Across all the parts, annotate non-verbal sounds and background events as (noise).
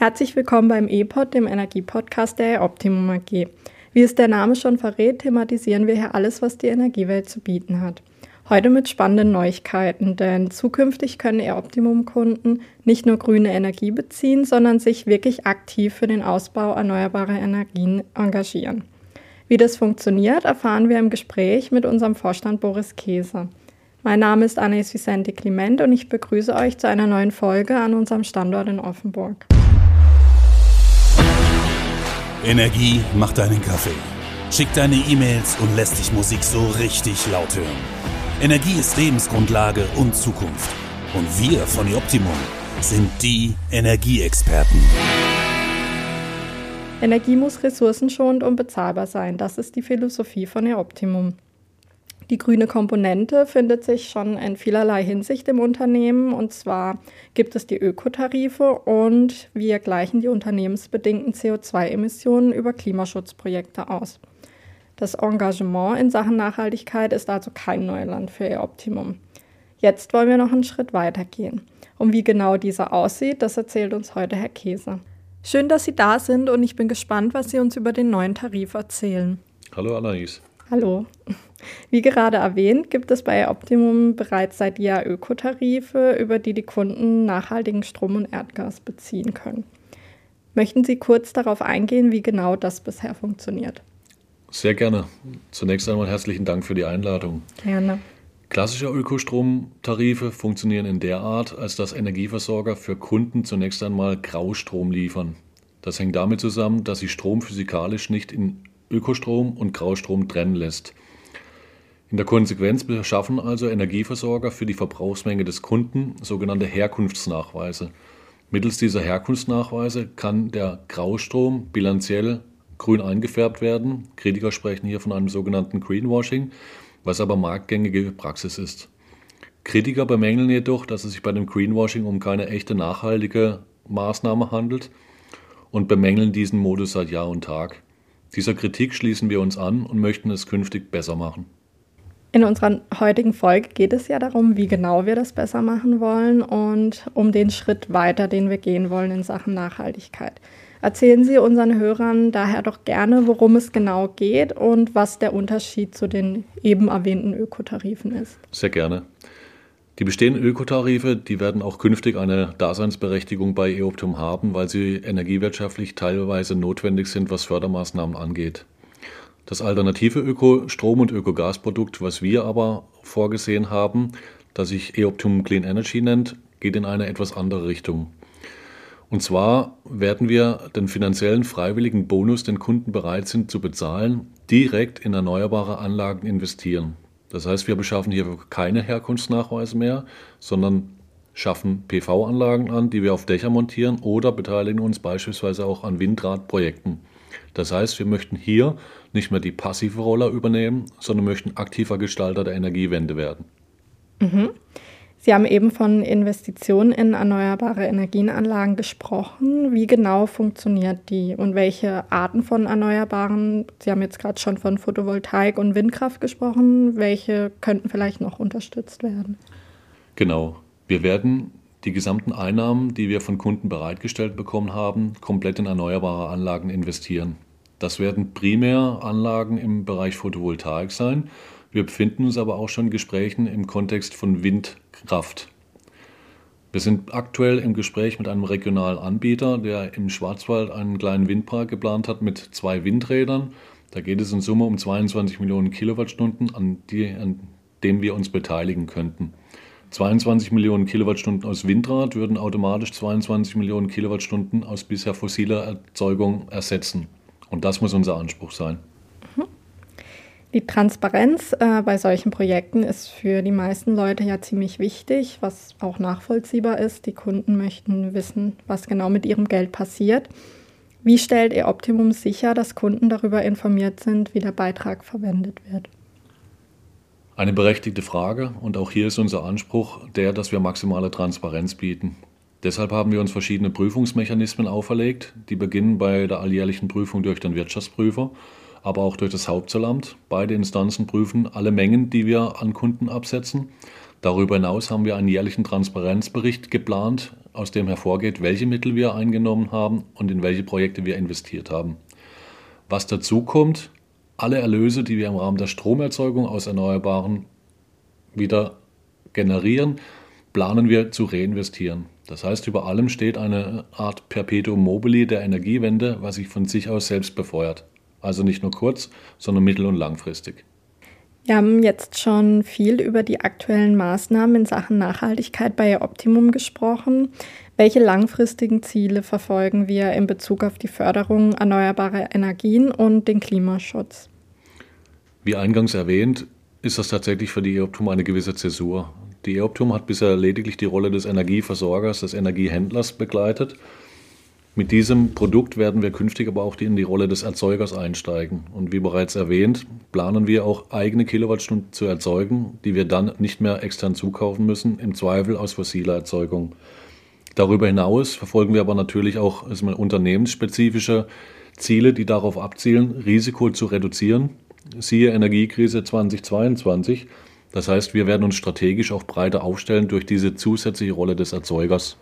Herzlich willkommen beim E-Pod, dem Energiepodcast der Optimum AG. Wie es der Name schon verrät, thematisieren wir hier alles, was die Energiewelt zu bieten hat. Heute mit spannenden Neuigkeiten, denn zukünftig können E-Optimum-Kunden nicht nur grüne Energie beziehen, sondern sich wirklich aktiv für den Ausbau erneuerbarer Energien engagieren. Wie das funktioniert, erfahren wir im Gespräch mit unserem Vorstand Boris Käse. Mein Name ist Anais Vicente Clement und ich begrüße euch zu einer neuen Folge an unserem Standort in Offenburg. Energie macht deinen Kaffee. Schick deine E-Mails und lässt dich Musik so richtig laut hören. Energie ist Lebensgrundlage und Zukunft. Und wir von Optimum sind die Energieexperten. Energie muss ressourcenschonend und bezahlbar sein. Das ist die Philosophie von Optimum. Die grüne Komponente findet sich schon in vielerlei Hinsicht im Unternehmen. Und zwar gibt es die Ökotarife und wir gleichen die unternehmensbedingten CO2-Emissionen über Klimaschutzprojekte aus. Das Engagement in Sachen Nachhaltigkeit ist also kein Neuland für Ihr Optimum. Jetzt wollen wir noch einen Schritt weiter gehen. Und wie genau dieser aussieht, das erzählt uns heute Herr Käse. Schön, dass Sie da sind und ich bin gespannt, was Sie uns über den neuen Tarif erzählen. Hallo Anais. Hallo. Wie gerade erwähnt, gibt es bei Optimum bereits seit Jahr Ökotarife, über die die Kunden nachhaltigen Strom und Erdgas beziehen können. Möchten Sie kurz darauf eingehen, wie genau das bisher funktioniert? Sehr gerne. Zunächst einmal herzlichen Dank für die Einladung. Gerne. Klassische Ökostromtarife funktionieren in der Art, als dass Energieversorger für Kunden zunächst einmal Graustrom liefern. Das hängt damit zusammen, dass sich Strom physikalisch nicht in Ökostrom und Graustrom trennen lässt. In der Konsequenz beschaffen also Energieversorger für die Verbrauchsmenge des Kunden sogenannte Herkunftsnachweise. Mittels dieser Herkunftsnachweise kann der Graustrom bilanziell grün eingefärbt werden. Kritiker sprechen hier von einem sogenannten Greenwashing, was aber marktgängige Praxis ist. Kritiker bemängeln jedoch, dass es sich bei dem Greenwashing um keine echte nachhaltige Maßnahme handelt und bemängeln diesen Modus seit Jahr und Tag. Dieser Kritik schließen wir uns an und möchten es künftig besser machen. In unserer heutigen Folge geht es ja darum, wie genau wir das besser machen wollen und um den Schritt weiter, den wir gehen wollen in Sachen Nachhaltigkeit. Erzählen Sie unseren Hörern daher doch gerne, worum es genau geht und was der Unterschied zu den eben erwähnten Ökotarifen ist. Sehr gerne. Die bestehenden Ökotarife, die werden auch künftig eine Daseinsberechtigung bei EOPTUM haben, weil sie energiewirtschaftlich teilweise notwendig sind, was Fördermaßnahmen angeht. Das alternative Ökostrom- und Ökogasprodukt, was wir aber vorgesehen haben, das sich EOPTUM Clean Energy nennt, geht in eine etwas andere Richtung. Und zwar werden wir den finanziellen freiwilligen Bonus, den Kunden bereit sind zu bezahlen, direkt in erneuerbare Anlagen investieren. Das heißt, wir beschaffen hier keine Herkunftsnachweise mehr, sondern schaffen PV-Anlagen an, die wir auf Dächer montieren oder beteiligen uns beispielsweise auch an Windradprojekten. Das heißt, wir möchten hier nicht mehr die passive Rolle übernehmen, sondern möchten aktiver Gestalter der Energiewende werden. Mhm. Sie haben eben von Investitionen in erneuerbare Energienanlagen gesprochen. Wie genau funktioniert die und welche Arten von Erneuerbaren? Sie haben jetzt gerade schon von Photovoltaik und Windkraft gesprochen. Welche könnten vielleicht noch unterstützt werden? Genau. Wir werden die gesamten Einnahmen, die wir von Kunden bereitgestellt bekommen haben, komplett in erneuerbare Anlagen investieren. Das werden primär Anlagen im Bereich Photovoltaik sein. Wir befinden uns aber auch schon in Gesprächen im Kontext von Wind Kraft. Wir sind aktuell im Gespräch mit einem regionalen Anbieter, der im Schwarzwald einen kleinen Windpark geplant hat mit zwei Windrädern. Da geht es in Summe um 22 Millionen Kilowattstunden, an, die, an dem wir uns beteiligen könnten. 22 Millionen Kilowattstunden aus Windrad würden automatisch 22 Millionen Kilowattstunden aus bisher fossiler Erzeugung ersetzen. Und das muss unser Anspruch sein. Die Transparenz äh, bei solchen Projekten ist für die meisten Leute ja ziemlich wichtig, was auch nachvollziehbar ist. Die Kunden möchten wissen, was genau mit ihrem Geld passiert. Wie stellt ihr Optimum sicher, dass Kunden darüber informiert sind, wie der Beitrag verwendet wird? Eine berechtigte Frage und auch hier ist unser Anspruch der, dass wir maximale Transparenz bieten. Deshalb haben wir uns verschiedene Prüfungsmechanismen auferlegt, die beginnen bei der alljährlichen Prüfung durch den Wirtschaftsprüfer aber auch durch das Hauptzollamt. Beide Instanzen prüfen alle Mengen, die wir an Kunden absetzen. Darüber hinaus haben wir einen jährlichen Transparenzbericht geplant, aus dem hervorgeht, welche Mittel wir eingenommen haben und in welche Projekte wir investiert haben. Was dazu kommt, alle Erlöse, die wir im Rahmen der Stromerzeugung aus Erneuerbaren wieder generieren, planen wir zu reinvestieren. Das heißt, über allem steht eine Art Perpetuum mobile der Energiewende, was sich von sich aus selbst befeuert. Also nicht nur kurz, sondern mittel- und langfristig. Wir haben jetzt schon viel über die aktuellen Maßnahmen in Sachen Nachhaltigkeit bei Optimum gesprochen. Welche langfristigen Ziele verfolgen wir in Bezug auf die Förderung erneuerbarer Energien und den Klimaschutz? Wie eingangs erwähnt, ist das tatsächlich für die EOPTUM eine gewisse Zäsur. Die EOPTUM hat bisher lediglich die Rolle des Energieversorgers, des Energiehändlers begleitet. Mit diesem Produkt werden wir künftig aber auch in die Rolle des Erzeugers einsteigen. Und wie bereits erwähnt, planen wir auch eigene Kilowattstunden zu erzeugen, die wir dann nicht mehr extern zukaufen müssen, im Zweifel aus fossiler Erzeugung. Darüber hinaus verfolgen wir aber natürlich auch unternehmensspezifische Ziele, die darauf abzielen, Risiko zu reduzieren. Siehe Energiekrise 2022. Das heißt, wir werden uns strategisch auch breiter aufstellen durch diese zusätzliche Rolle des Erzeugers.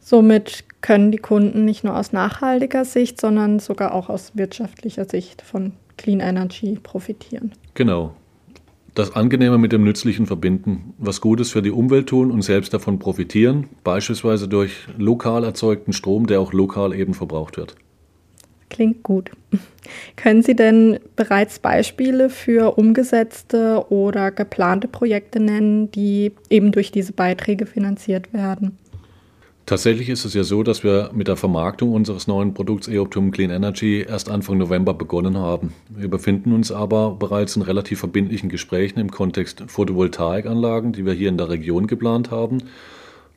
Somit können die Kunden nicht nur aus nachhaltiger Sicht, sondern sogar auch aus wirtschaftlicher Sicht von Clean Energy profitieren. Genau. Das Angenehme mit dem Nützlichen verbinden, was Gutes für die Umwelt tun und selbst davon profitieren, beispielsweise durch lokal erzeugten Strom, der auch lokal eben verbraucht wird. Klingt gut. (laughs) Können Sie denn bereits Beispiele für umgesetzte oder geplante Projekte nennen, die eben durch diese Beiträge finanziert werden? Tatsächlich ist es ja so, dass wir mit der Vermarktung unseres neuen Produkts Eoptum Clean Energy erst Anfang November begonnen haben. Wir befinden uns aber bereits in relativ verbindlichen Gesprächen im Kontext Photovoltaikanlagen, die wir hier in der Region geplant haben.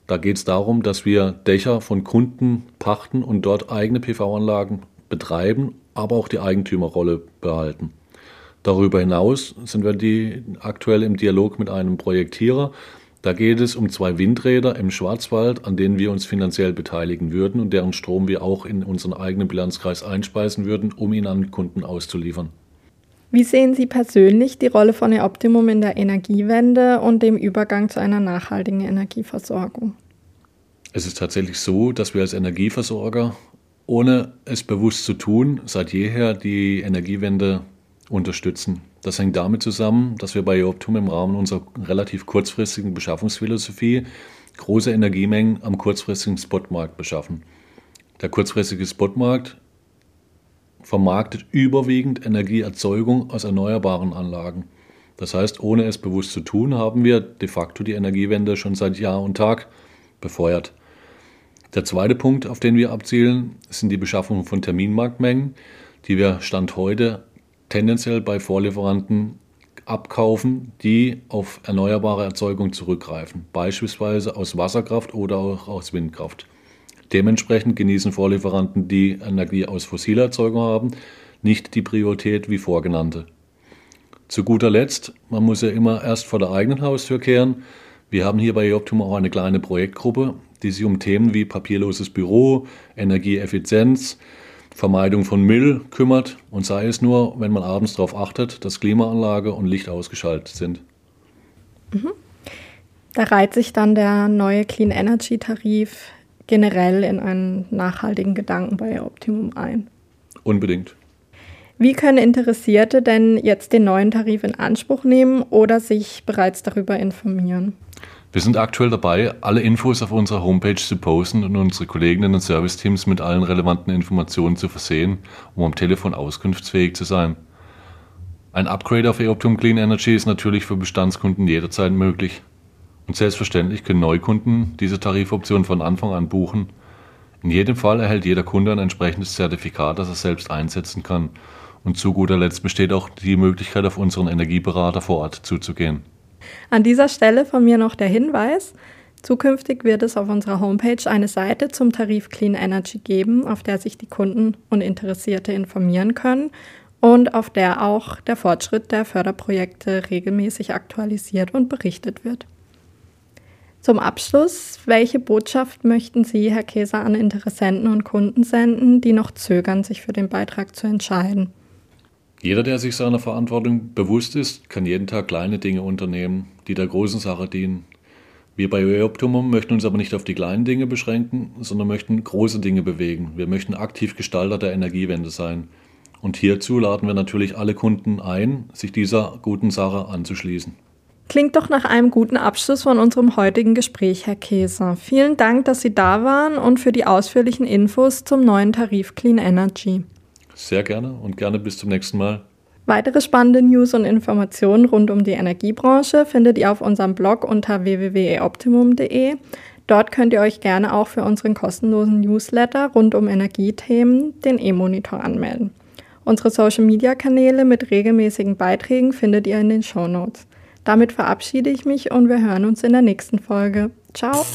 Da geht es darum, dass wir Dächer von Kunden pachten und dort eigene PV-Anlagen betreiben, aber auch die Eigentümerrolle behalten. Darüber hinaus sind wir die aktuell im Dialog mit einem Projektierer. Da geht es um zwei Windräder im Schwarzwald, an denen wir uns finanziell beteiligen würden und deren Strom wir auch in unseren eigenen Bilanzkreis einspeisen würden, um ihn an Kunden auszuliefern. Wie sehen Sie persönlich die Rolle von Optimum in der Energiewende und dem Übergang zu einer nachhaltigen Energieversorgung? Es ist tatsächlich so, dass wir als Energieversorger ohne es bewusst zu tun, seit jeher die Energiewende unterstützen. Das hängt damit zusammen, dass wir bei Optum im Rahmen unserer relativ kurzfristigen Beschaffungsphilosophie große Energiemengen am kurzfristigen Spotmarkt beschaffen. Der kurzfristige Spotmarkt vermarktet überwiegend Energieerzeugung aus erneuerbaren Anlagen. Das heißt, ohne es bewusst zu tun, haben wir de facto die Energiewende schon seit Jahr und Tag befeuert. Der zweite Punkt, auf den wir abzielen, sind die Beschaffung von Terminmarktmengen, die wir Stand heute tendenziell bei Vorlieferanten abkaufen, die auf erneuerbare Erzeugung zurückgreifen, beispielsweise aus Wasserkraft oder auch aus Windkraft. Dementsprechend genießen Vorlieferanten, die Energie aus fossiler Erzeugung haben, nicht die Priorität wie vorgenannte. Zu guter Letzt, man muss ja immer erst vor der eigenen Haustür kehren. Wir haben hier bei Optum auch eine kleine Projektgruppe, die sich um Themen wie papierloses Büro, Energieeffizienz, Vermeidung von Müll kümmert und sei es nur, wenn man abends darauf achtet, dass Klimaanlage und Licht ausgeschaltet sind. Mhm. Da reiht sich dann der neue Clean Energy Tarif generell in einen nachhaltigen Gedanken bei Optimum ein. Unbedingt. Wie können Interessierte denn jetzt den neuen Tarif in Anspruch nehmen oder sich bereits darüber informieren? Wir sind aktuell dabei, alle Infos auf unserer Homepage zu posten und unsere Kolleginnen und Serviceteams mit allen relevanten Informationen zu versehen, um am Telefon auskunftsfähig zu sein. Ein Upgrade auf Eoptum Clean Energy ist natürlich für Bestandskunden jederzeit möglich. Und selbstverständlich können Neukunden diese Tarifoption von Anfang an buchen. In jedem Fall erhält jeder Kunde ein entsprechendes Zertifikat, das er selbst einsetzen kann. Und zu guter Letzt besteht auch die Möglichkeit, auf unseren Energieberater vor Ort zuzugehen. An dieser Stelle von mir noch der Hinweis. Zukünftig wird es auf unserer Homepage eine Seite zum Tarif Clean Energy geben, auf der sich die Kunden und Interessierte informieren können und auf der auch der Fortschritt der Förderprojekte regelmäßig aktualisiert und berichtet wird. Zum Abschluss, welche Botschaft möchten Sie, Herr Käser, an Interessenten und Kunden senden, die noch zögern, sich für den Beitrag zu entscheiden? Jeder, der sich seiner Verantwortung bewusst ist, kann jeden Tag kleine Dinge unternehmen, die der großen Sache dienen. Wir bei Optimum möchten uns aber nicht auf die kleinen Dinge beschränken, sondern möchten große Dinge bewegen. Wir möchten aktiv Gestalter der Energiewende sein. Und hierzu laden wir natürlich alle Kunden ein, sich dieser guten Sache anzuschließen. Klingt doch nach einem guten Abschluss von unserem heutigen Gespräch, Herr Käser. Vielen Dank, dass Sie da waren und für die ausführlichen Infos zum neuen Tarif Clean Energy. Sehr gerne und gerne bis zum nächsten Mal. Weitere spannende News und Informationen rund um die Energiebranche findet ihr auf unserem Blog unter www.optimum.de. Dort könnt ihr euch gerne auch für unseren kostenlosen Newsletter rund um Energiethemen, den E-Monitor, anmelden. Unsere Social-Media-Kanäle mit regelmäßigen Beiträgen findet ihr in den Show Notes. Damit verabschiede ich mich und wir hören uns in der nächsten Folge. Ciao!